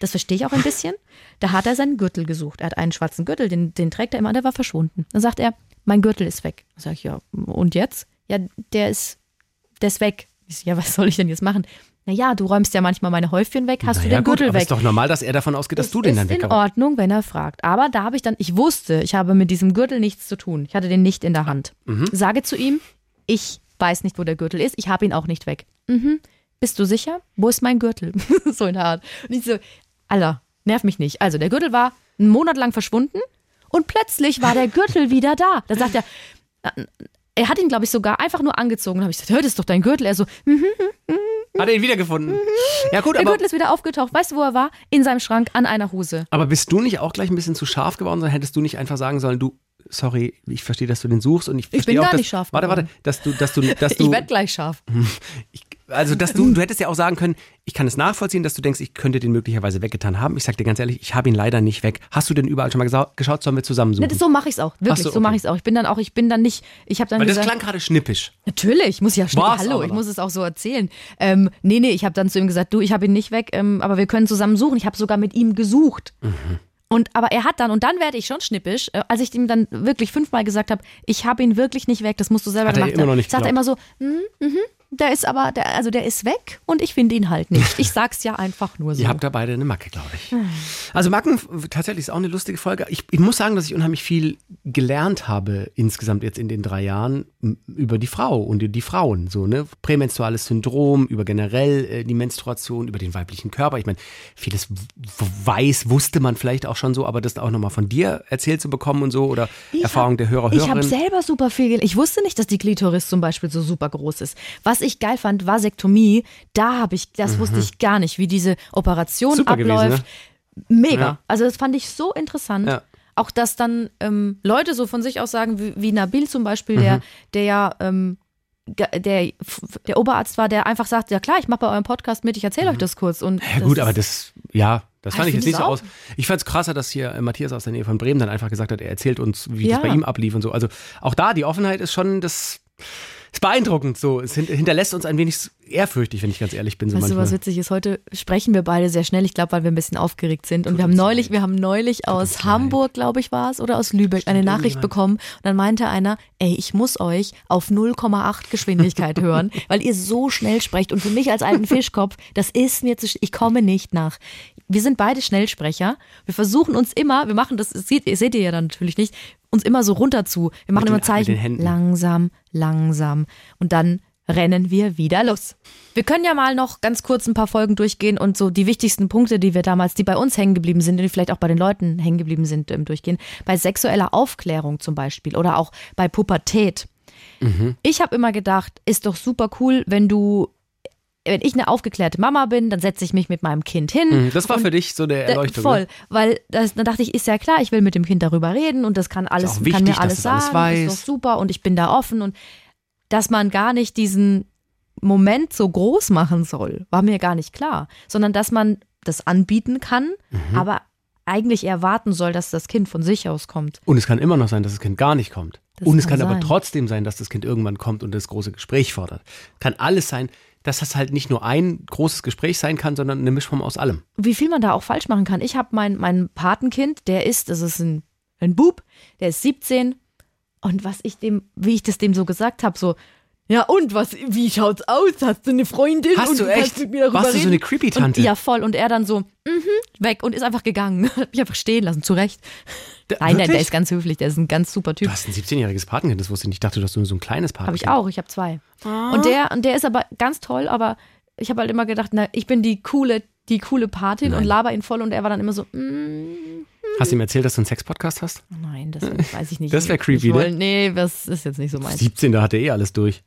B: das verstehe ich auch ein bisschen, da hat er seinen Gürtel gesucht. Er hat einen schwarzen Gürtel, den, den trägt er immer, der war verschwunden. Dann sagt er, mein Gürtel ist weg. Dann sage ich, ja, und jetzt? Ja, der ist, der ist weg. Ich ja, was soll ich denn jetzt machen? Naja, du räumst ja manchmal meine Häufchen weg, hast du
C: naja,
B: den
C: gut,
B: Gürtel
C: aber
B: weg.
C: ist doch normal, dass er davon ausgeht, dass
B: Es
C: du den
B: ist
C: dann
B: in
C: weg
B: Ordnung, wenn er fragt. Aber da habe ich dann, ich wusste, ich habe mit diesem Gürtel nichts zu tun. Ich hatte den nicht in der Hand.
C: Mhm.
B: Sage zu ihm, ich weiß nicht, wo der Gürtel ist. Ich habe ihn auch nicht weg. Mhm. Bist du sicher? Wo ist mein Gürtel? so in der Art. Und ich so, Alter, nerv mich nicht. Also der Gürtel war einen Monat lang verschwunden und plötzlich war der Gürtel wieder da. Da sagt er, äh, er hat ihn, glaube ich, sogar einfach nur angezogen. Da habe ich gesagt, hör, das ist doch dein Gürtel. Er so, hm,
C: Hat er ihn wiedergefunden? Ja gut,
B: der
C: aber,
B: Gürtel ist wieder aufgetaucht. Weißt du, wo er war? In seinem Schrank an einer Hose.
C: aber bist du nicht auch gleich ein bisschen zu scharf geworden, sondern hättest du nicht einfach sagen sollen, du, sorry, ich verstehe, dass du den suchst und ich verstehe
B: bin
C: auch,
B: gar
C: dass,
B: nicht scharf
C: Warte, warte, dass du, dass du, dass du,
B: Ich werde gleich scharf.
C: Ich, also, dass du, du hättest ja auch sagen können, ich kann es nachvollziehen, dass du denkst, ich könnte den möglicherweise weggetan haben. Ich sag dir ganz ehrlich, ich habe ihn leider nicht weg. Hast du denn überall schon mal geschaut, sollen wir zusammen suchen?
B: Ne, das, so mache ich es auch. Wirklich,
C: so,
B: so, mache
C: okay.
B: ich es auch. Ich bin dann auch, ich bin dann nicht, ich habe dann
C: Weil das
B: gesagt,
C: klang gerade schnippisch.
B: natürlich, muss ich ja
C: War's
B: hallo,
C: aber
B: ich muss es auch so erzählen. Ähm, nee, nee, ich habe dann zu ihm gesagt, du, ich habe ihn nicht weg, ähm, aber wir können zusammen suchen. Ich habe sogar mit ihm gesucht.
C: Mhm.
B: Und aber er hat dann, und dann werde ich schon schnippisch, äh, als ich ihm dann wirklich fünfmal gesagt habe, ich habe ihn wirklich nicht weg, das musst du selber
C: Hat er
B: gemacht
C: immer
B: haben.
C: noch nicht
B: sagt er immer so, hm, mhm, der ist aber, der, also der ist weg und ich finde ihn halt nicht. Ich sag's ja einfach nur so.
C: Ihr habt da beide eine Macke, glaube ich. Also Macken, tatsächlich ist auch eine lustige Folge. Ich, ich muss sagen, dass ich unheimlich viel gelernt habe insgesamt jetzt in den drei Jahren über die Frau und die, Frauen. So, ne? Prämenstruales Syndrom, über generell äh, die Menstruation, über den weiblichen Körper. Ich meine, vieles weiß, wusste man vielleicht auch schon so, aber das auch nochmal von dir erzählt zu bekommen und so oder
B: Ich
C: Erfahrung
B: hab-
C: der Hörer,
B: Ich habe selber super viel gelernt. Ich wusste nicht, dass die Klitoris zum Beispiel so super groß ist. Was ich geil fand, Vasektomie. Da habe ich, das wusste ich gar nicht, wie diese Operation
C: Mhm. Super gewesen,
B: abläuft. Mega.
C: Ja.
B: Also das fand ich so interessant.
C: Ja.
B: Auch dass dann ähm, Leute so von sich aus sagen, wie, wie Nabil zum Beispiel, der,
C: Mhm.
B: der ja ähm, der, der Oberarzt war, der einfach sagt, ja klar, ich mache bei eurem Podcast mit, ich erzähle euch das kurz. Und
C: Mhm. Ja gut, aber das, ja, das fand ich
B: ich
C: jetzt nicht so aus. Ich fand es krasser, dass hier äh, Matthias aus der Nähe von Bremen dann einfach gesagt hat, er erzählt uns, wie
B: Ja.
C: das bei ihm ablief und so. Also auch da, die Offenheit ist schon, das ist beeindruckend so. Es hin- hinterlässt uns ein wenig ehrfürchtig, wenn ich ganz ehrlich bin. So
B: Weißt du,
C: manchmal.
B: was witzig ist? Heute sprechen wir beide sehr schnell. Ich glaube, weil wir ein bisschen aufgeregt sind. Und wir haben neulich,
C: leid.
B: wir haben neulich aus Hamburg, glaube ich, war es, oder aus Lübeck, eine Nachricht bekommen. Und dann meinte einer, ey, ich muss euch auf 0,8 Geschwindigkeit hören, weil ihr so schnell sprecht. Und für mich als alten Fischkopf, das ist mir zu, ich komme nicht nach. Wir sind beide Schnellsprecher. Wir versuchen uns immer, wir machen das, das seht, seht ihr ja dann natürlich nicht, uns immer so runter zu. Wir machen immer
C: den- den
B: Zeichen. Langsam, langsam. Und dann rennen wir wieder los. Wir können ja mal noch ganz kurz ein paar Folgen durchgehen und so die wichtigsten Punkte, die wir damals, die bei uns hängen geblieben sind und die vielleicht auch bei den Leuten hängen geblieben sind, ähm, durchgehen. Bei sexueller Aufklärung zum Beispiel oder auch bei Pubertät. Ich habe immer gedacht, ist doch super cool, wenn du, wenn ich eine aufgeklärte Mama bin, dann setze ich mich mit meinem Kind hin.
C: Mhm, Das war für dich so eine Erleuchtung.
B: Voll,
C: Ne?
B: weil das, dann dachte ich, ist ja klar, ich will mit dem Kind darüber reden und das kann alles,
C: auch
B: kann
C: wichtig,
B: mir
C: dass
B: alles
C: das alles
B: sagen,
C: weiß.
B: ist doch super und ich bin da offen und dass man gar nicht diesen Moment so groß machen soll, war mir gar nicht klar, sondern dass man das anbieten kann,
C: Mhm.
B: aber eigentlich erwarten soll, dass das Kind von sich aus kommt.
C: Und es kann immer noch sein, dass das Kind gar nicht kommt.
B: Das
C: und es
B: kann
C: kann aber trotzdem sein, dass das Kind irgendwann kommt und das große Gespräch fordert. Kann alles sein, dass das halt nicht nur ein großes Gespräch sein kann, sondern eine Mischform aus allem.
B: wie viel man da auch falsch machen kann. Ich habe mein, mein Patenkind, der ist, das ist ein, ein Bub, der ist 17 und was ich dem, wie ich das dem so gesagt habe, so, Ja, und was, wie schaut's aus? Hast du eine Freundin?
C: Hast
B: und
C: du echt?
B: mit mir
C: Warst du so eine Creepy-Tante?
B: Ja, voll. Und er dann so, mhm, weg und ist einfach gegangen. Hat mich einfach stehen lassen, zurecht.
C: Da-
B: Nein, nein, der
C: wirklich?
B: ist ganz höflich, der ist ein ganz super Typ.
C: Du hast ein 17-jähriges Patenkind, das wusste ich nicht. Ich dachte, du hast nur so ein kleines
B: Habe
C: Patenkind.
B: ich auch, ich habe zwei. Und der, und der ist aber ganz toll, aber ich habe halt immer gedacht, na, ich bin die coole, die coole Patin
C: Nein.
B: und laber ihn voll und er war dann immer so, mm,
C: Hast du ihm erzählt, dass du einen Sex-Podcast hast?
B: nein, das weiß ich nicht.
C: Das wär creepy,
B: ich
C: ne?
B: Nee, das ist jetzt nicht so meins.
C: 17, da hat er eh alles durch.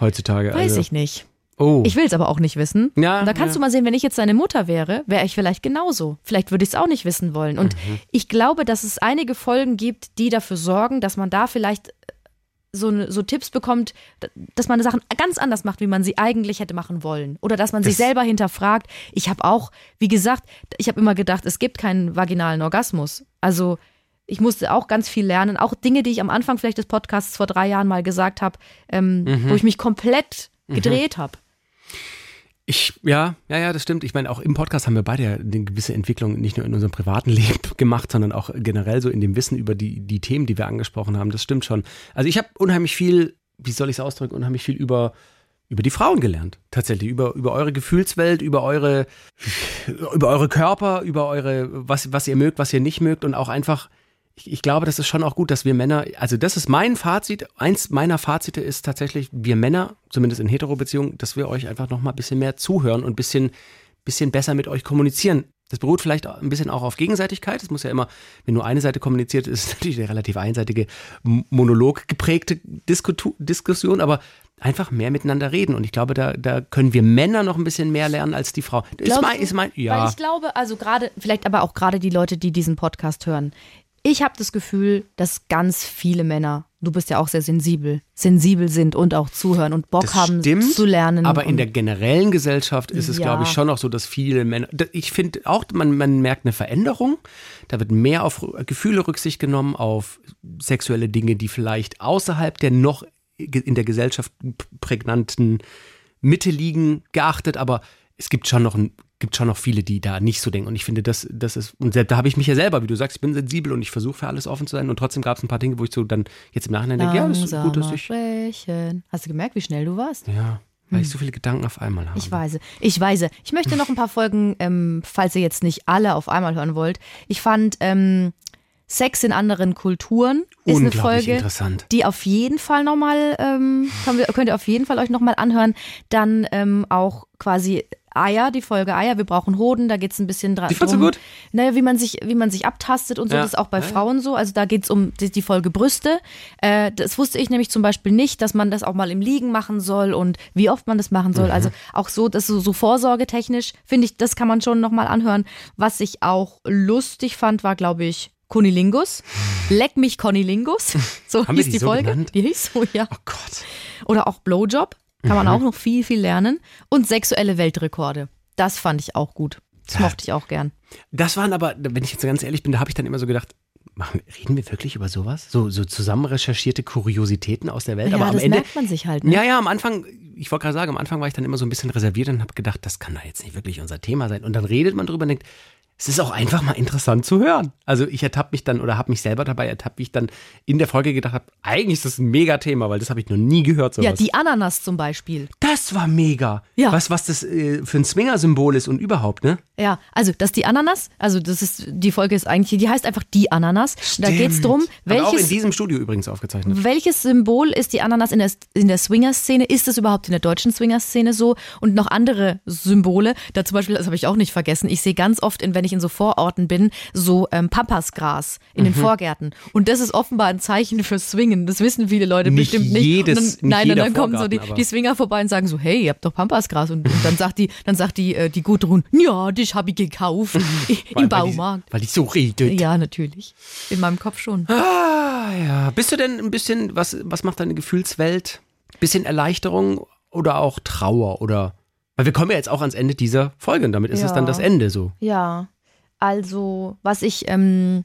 C: Heutzutage.
B: Weiß
C: also.
B: ich nicht.
C: Oh.
B: Ich will es aber auch nicht wissen.
C: Ja,
B: und da kannst
C: ja.
B: du mal sehen, wenn ich jetzt seine Mutter wäre, wäre ich vielleicht genauso. Vielleicht würde ich es auch nicht wissen wollen. Und
C: Mhm.
B: ich glaube, dass es einige Folgen gibt, die dafür sorgen, dass man da vielleicht so, ne- so Tipps bekommt, dass man Sachen ganz anders macht, wie man sie eigentlich hätte machen wollen. Oder dass man sich
C: Das-
B: selber hinterfragt. Ich habe auch, wie gesagt, ich habe immer gedacht, es gibt keinen vaginalen Orgasmus. Also ich musste auch ganz viel lernen. Auch Dinge, die ich am Anfang vielleicht des Podcasts vor drei Jahren mal gesagt habe, ähm,
C: Mhm.
B: wo ich mich komplett gedreht habe.
C: Ich, ja, ja, ja, das stimmt. Ich meine, auch im Podcast haben wir beide ja eine gewisse Entwicklung nicht nur in unserem privaten Leben gemacht, sondern auch generell so in dem Wissen über die, die Themen, die wir angesprochen haben. Das stimmt schon. Also ich habe unheimlich viel, wie soll ich es ausdrücken, unheimlich viel über, über die Frauen gelernt. Tatsächlich. Über, über eure Gefühlswelt, über eure, über eure Körper, über eure, was, was ihr mögt, was ihr nicht mögt und auch einfach, ich, ich glaube, das ist schon auch gut, dass wir Männer, also das ist mein Fazit, eins meiner Fazite ist tatsächlich, wir Männer, zumindest in Hetero-Beziehungen, dass wir euch einfach noch mal ein bisschen mehr zuhören und ein bisschen, bisschen besser mit euch kommunizieren. Das beruht vielleicht auch ein bisschen auch auf Gegenseitigkeit. Es muss ja immer, wenn nur eine Seite kommuniziert, ist es natürlich eine relativ einseitige, Monolog geprägte Diskutu Diskussion, aber einfach mehr miteinander reden. Und ich glaube, da, da können wir Männer noch ein bisschen mehr lernen als die Frau. Ist mein, ist mein,
B: Weil
C: ja.
B: ich glaube, also gerade, vielleicht aber auch gerade die Leute, die diesen Podcast hören. Ich habe das Gefühl, dass ganz viele Männer, du bist ja auch sehr sensibel, sensibel sind und auch zuhören und Bock
C: Das
B: haben
C: stimmt,
B: zu lernen.
C: Aber in der generellen Gesellschaft ist es,
B: Ja.
C: glaube ich, schon auch so, dass viele Männer. Ich finde auch, man, man merkt eine Veränderung. Da wird mehr auf Gefühle Rücksicht genommen, auf sexuelle Dinge, die vielleicht außerhalb der noch in der Gesellschaft prägnanten Mitte liegen, geachtet. Aber es gibt schon noch ein gibt schon noch viele, die da nicht so denken. Und ich finde, das, das ist, und da habe ich mich ja selber, wie du sagst, ich bin sensibel und ich versuche für alles offen zu sein. Und trotzdem gab es ein paar Dinge, wo ich so dann jetzt im Nachhinein denke, ja, das ist gut, dass ich.
B: sprechen. Hast du gemerkt, wie schnell du warst?
C: Ja, weil ich so viele Gedanken auf einmal habe.
B: Hm. Ich weiß. Ich weiß. Ich möchte noch ein paar Folgen, ähm, falls ihr jetzt nicht alle auf einmal hören wollt. Ich fand ähm, Sex in anderen Kulturen ist eine Folge, die auf jeden Fall nochmal, ähm, könnt ihr auf jeden Fall euch nochmal anhören. Dann ähm, auch quasi Eier, die Folge Eier, wir brauchen Hoden, da geht's ein bisschen dran.
C: Die fandst du gut?
B: Naja, wie man sich, wie man sich abtastet und so,
C: Ja.
B: das ist auch bei
C: Ja.
B: Frauen so. Also da geht's um die, die Folge Brüste. Äh, das wusste ich nämlich zum Beispiel nicht, dass man das auch mal im Liegen machen soll und wie oft man das machen
C: Mhm.
B: soll. Also auch so, das so, so vorsorgetechnisch, finde ich, das kann man schon nochmal anhören. Was ich auch lustig fand, war, glaube ich, Kunilingus. Leck mich Konilingus. So
C: Haben
B: hieß
C: die
B: die
C: so
B: Folge.
C: genannt?
B: Die hieß so, ja.
C: Oh Gott.
B: Oder auch Blowjob. Kann
C: Mhm.
B: man auch noch viel, viel lernen. Und sexuelle Weltrekorde. Das fand ich auch gut. Das mochte ich auch gern.
C: Das waren aber, wenn ich jetzt ganz ehrlich bin, da habe ich dann immer so gedacht, machen, reden wir wirklich über sowas? So, so zusammen recherchierte Kuriositäten aus der Welt.
B: Ja,
C: aber am
B: das
C: Ende.
B: merkt man sich halt. Ne?
C: Ja, ja, am Anfang, ich wollte gerade sagen, am Anfang war ich dann immer so ein bisschen reserviert und habe gedacht, das kann doch jetzt nicht wirklich unser Thema sein. Und dann redet man drüber und denkt, es ist auch einfach mal interessant zu hören. Also ich ertappe mich dann oder habe mich selber dabei ertappt, wie ich dann in der Folge gedacht habe, eigentlich ist das ein Mega-Thema, weil das habe ich noch nie gehört. Sowas.
B: Ja, die Ananas zum Beispiel.
C: das war mega.
B: Ja.
C: Was, was das äh, für ein Swinger-Symbol ist und überhaupt, ne?
B: Ja, also das ist die Ananas. Also das ist, die Folge ist eigentlich, die heißt einfach die Ananas. Da geht's drum,
C: Haben wir auch in
B: welches,
C: diesem Studio übrigens aufgezeichnet.
B: welches Symbol ist die Ananas in der, in der Swinger-Szene? Ist es überhaupt in der deutschen Swinger-Szene so? Und noch andere Symbole. Da zum Beispiel, das habe ich auch nicht vergessen, ich sehe ganz oft, in, wenn ich in so Vororten bin, so ähm, Pampasgras in
C: Mhm.
B: den Vorgärten. Und das ist offenbar ein Zeichen für Swingen. Das wissen viele Leute
C: Nicht
B: bestimmt nicht.
C: jedes-
B: und
C: nicht
B: dann, nein,
C: jeder
B: dann kommen so die,
C: Vorgarten,
B: die Swinger vorbei und sagen so, hey, ihr habt doch Pampasgras. Und, und dann sagt die, dann sagt die, äh, die Gudrun, ja, das habe ich gekauft
C: Weil-
B: im
C: weil
B: Baumarkt.
C: Weil die so redet.
B: Ja, natürlich. In meinem Kopf schon.
C: Ah, ja. Bist du denn ein bisschen, was, was macht deine Gefühlswelt? Bisschen Erleichterung oder auch Trauer oder. Weil wir kommen ja jetzt auch ans Ende dieser Folge und damit ist es
B: Ja.
C: dann das Ende so.
B: Ja, also was ich, ähm,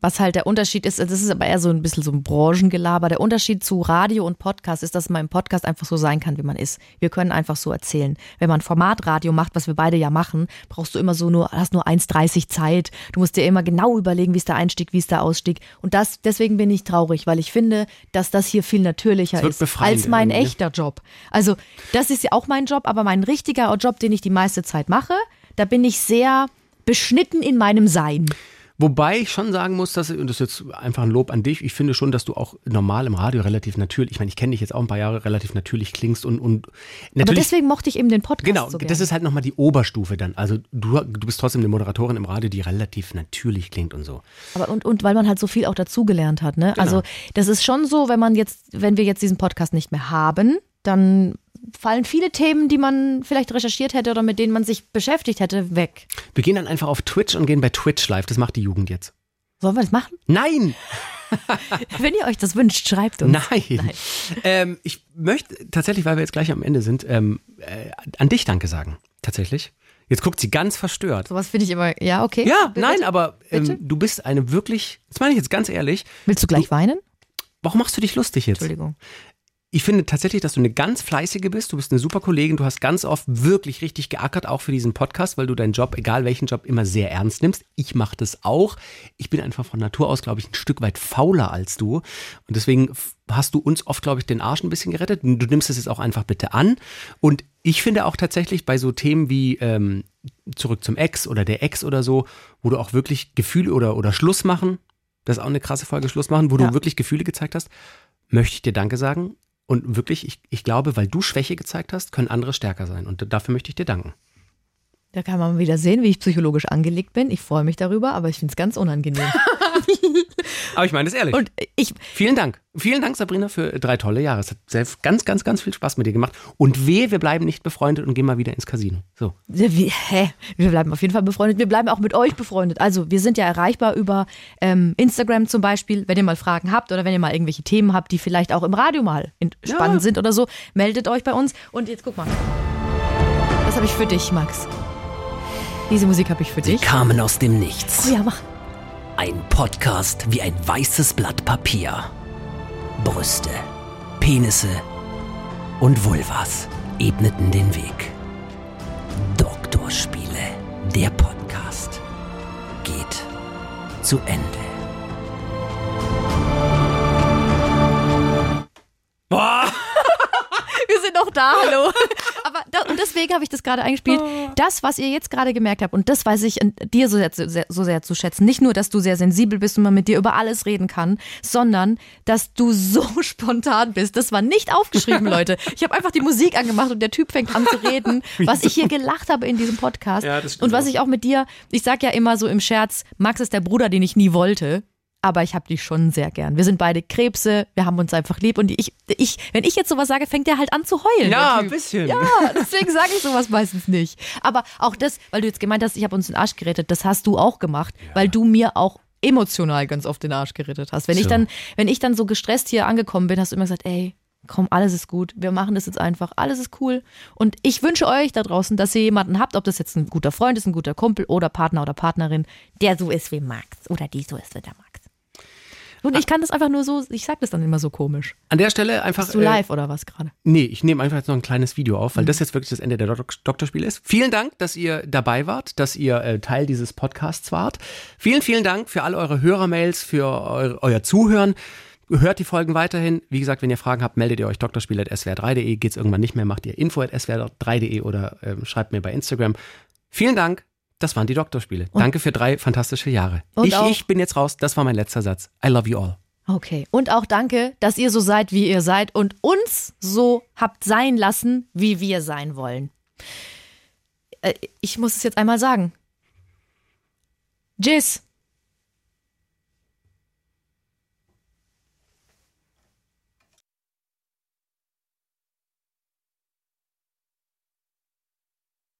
B: Was halt der Unterschied ist, das ist aber eher so ein bisschen so ein Branchengelaber. Der Unterschied zu Radio und Podcast ist, dass man im Podcast einfach so sein kann, wie man ist. Wir können einfach so erzählen. Wenn man Formatradio macht, was wir beide ja machen, brauchst du immer so nur, hast nur 1,30 Zeit. Du musst dir immer genau überlegen, wie ist der Einstieg, wie ist der Ausstieg. Und das, deswegen bin ich traurig, weil ich finde, dass das hier viel natürlicher ist als mein
C: irgendwie.
B: echter Job. Also, das ist ja auch mein Job, aber mein richtiger Job, den ich die meiste Zeit mache, da bin ich sehr beschnitten in meinem Sein.
C: Wobei ich schon sagen muss, dass, und das ist jetzt einfach ein Lob an dich, ich finde schon, dass du auch normal im Radio relativ natürlich, ich meine, ich kenne dich jetzt auch ein paar Jahre, relativ natürlich klingst und, und
B: Aber
C: natürlich.
B: deswegen mochte ich eben den Podcast
C: Genau,
B: so
C: das ist halt nochmal die Oberstufe dann. Also du, du bist trotzdem eine Moderatorin im Radio, die relativ natürlich klingt und so.
B: Aber und, und weil man halt so viel auch dazugelernt hat, ne? Also das ist schon so, wenn man jetzt, wenn wir jetzt diesen Podcast nicht mehr haben, dann fallen viele Themen, die man vielleicht recherchiert hätte oder mit denen man sich beschäftigt hätte, weg.
C: Wir gehen dann einfach auf Twitch und gehen bei Twitch live. Das macht die Jugend jetzt.
B: Sollen wir das machen?
C: Nein!
B: Wenn ihr euch das wünscht, schreibt uns.
C: Nein. Ähm, ich möchte tatsächlich, weil wir jetzt gleich am Ende sind, ähm, äh, an dich Danke sagen. Tatsächlich. Jetzt guckt sie ganz verstört.
B: Sowas finde ich immer, ja, okay.
C: Ja,
B: Bitte?
C: nein, aber ähm, du bist eine wirklich, das meine ich jetzt ganz ehrlich,
B: Willst du gleich weinen?
C: warum machst du dich lustig jetzt?
B: Entschuldigung.
C: Ich finde tatsächlich, dass du eine ganz fleißige bist. Du bist eine super Kollegin. Du hast ganz oft wirklich richtig geackert, auch für diesen Podcast, weil du deinen Job, egal welchen Job, immer sehr ernst nimmst. Ich mache das auch. Ich bin einfach von Natur aus, glaube ich, ein Stück weit fauler als du. Und deswegen hast du uns oft, glaube ich, den Arsch ein bisschen gerettet. Du nimmst es jetzt auch einfach bitte an. Und ich finde auch tatsächlich bei so Themen wie ähm, zurück zum Ex oder der Ex oder so, wo du auch wirklich Gefühle oder, oder Schluss machen, das ist auch eine krasse Folge Schluss machen, wo
B: Ja.
C: du wirklich Gefühle gezeigt hast, möchte ich dir Danke sagen. Und wirklich, ich, ich glaube, weil du Schwäche gezeigt hast, können andere stärker sein. Und dafür möchte ich dir danken.
B: Da kann man wieder sehen, wie ich psychologisch angelegt bin. Ich freue mich darüber, aber ich finde es ganz unangenehm.
C: Aber ich meine das ehrlich.
B: Und ich,
C: Vielen Dank. Vielen Dank, Sabrina, für drei tolle Jahre. Es hat sehr, ganz, ganz, ganz viel Spaß mit dir gemacht. Und wehe, wir bleiben nicht befreundet und gehen mal wieder ins Casino. So.
B: Wie, hä? Wir bleiben auf jeden Fall befreundet. Wir bleiben auch mit euch befreundet. Also wir sind ja erreichbar über ähm, Instagram zum Beispiel. Wenn ihr mal Fragen habt oder wenn ihr mal irgendwelche Themen habt, die vielleicht auch im Radio mal spannend sind oder so, meldet euch bei uns. Und jetzt guck mal. Das habe ich für dich, Max. Diese Musik habe ich für
A: Sie
B: dich.
A: kamen aus dem Nichts.
B: Oh ja, mach.
A: Ein Podcast wie ein weißes Blatt Papier. Brüste, Penisse und Vulvas ebneten den Weg. Doktorspiele, der Podcast, geht zu Ende.
B: Wir sind noch da, hallo. Und deswegen habe ich das gerade eingespielt. Das, was ihr jetzt gerade gemerkt habt, und das weiß ich dir so sehr, so sehr, zu schätzen. Nicht nur, dass du sehr sensibel bist und man mit dir über alles reden kann, sondern dass du so spontan bist. Das war nicht aufgeschrieben, Leute. Ich habe einfach die Musik angemacht und der Typ fängt an zu reden, was ich hier gelacht habe in diesem Podcast.
C: Ja, das stimmt
B: und was ich auch mit dir, ich sag ja immer so im Scherz, Max ist der Bruder, den ich nie wollte. Aber ich habe dich schon sehr gern. Wir sind beide Krebse, wir haben uns einfach lieb. Und ich, ich, wenn ich jetzt sowas sage, fängt er halt an zu heulen. der
C: Ja, ein bisschen.
B: Ja, deswegen sage ich sowas meistens nicht. Aber auch das, weil du jetzt gemeint hast, ich habe uns den Arsch gerettet, das hast du auch gemacht, weil du mir auch emotional ganz oft den Arsch gerettet hast. Wenn ich
C: So.
B: dann, wenn ich dann so gestresst hier angekommen bin, hast du immer gesagt, ey, komm, alles ist gut, wir machen das jetzt einfach, alles ist cool. Und ich wünsche euch da draußen, dass ihr jemanden habt, ob das jetzt ein guter Freund ist, ein guter Kumpel oder Partner oder Partnerin, der so ist wie Max oder die so ist wie der Max. Und ich kann das einfach nur so, ich sag das dann immer so komisch.
C: An der Stelle einfach.
B: Bist du
C: äh,
B: live oder was gerade?
C: Nee, ich nehme einfach jetzt noch ein kleines Video auf, weil
B: Mhm.
C: das jetzt wirklich das Ende der Dok Doktorspiele ist. Vielen Dank, dass ihr dabei wart, dass ihr äh, Teil dieses Podcasts wart. Vielen, vielen Dank für all eure Hörermails, für eu euer Zuhören. Hört die Folgen weiterhin. Wie gesagt, wenn ihr Fragen habt, meldet ihr euch drspiele.swr3.de. Geht's irgendwann nicht mehr, macht ihr info.swr3.de oder ähm, schreibt mir bei Instagram. Vielen Dank. Das waren die Doktorspiele. Danke für drei fantastische Jahre.
B: Und
C: Ich, ich bin jetzt raus. Das war mein letzter Satz. I love you all.
B: Okay. Und auch danke, dass ihr so seid, wie ihr seid und uns so habt sein lassen, wie wir sein wollen. Äh, Ich muss es jetzt einmal sagen. Tschüss.